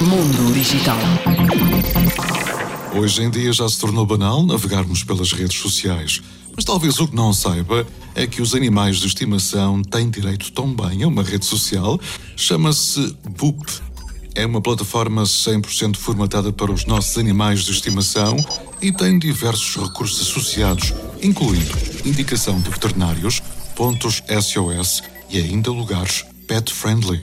Mundo Digital. Hoje em dia já se tornou banal navegarmos pelas redes sociais. Mas talvez o que não saiba é que os animais de estimação têm direito também a uma rede social. Chama-se Boop. É uma plataforma 100% formatada para os nossos animais de estimação e tem diversos recursos associados, incluindo indicação de veterinários, pontos SOS e ainda lugares pet-friendly.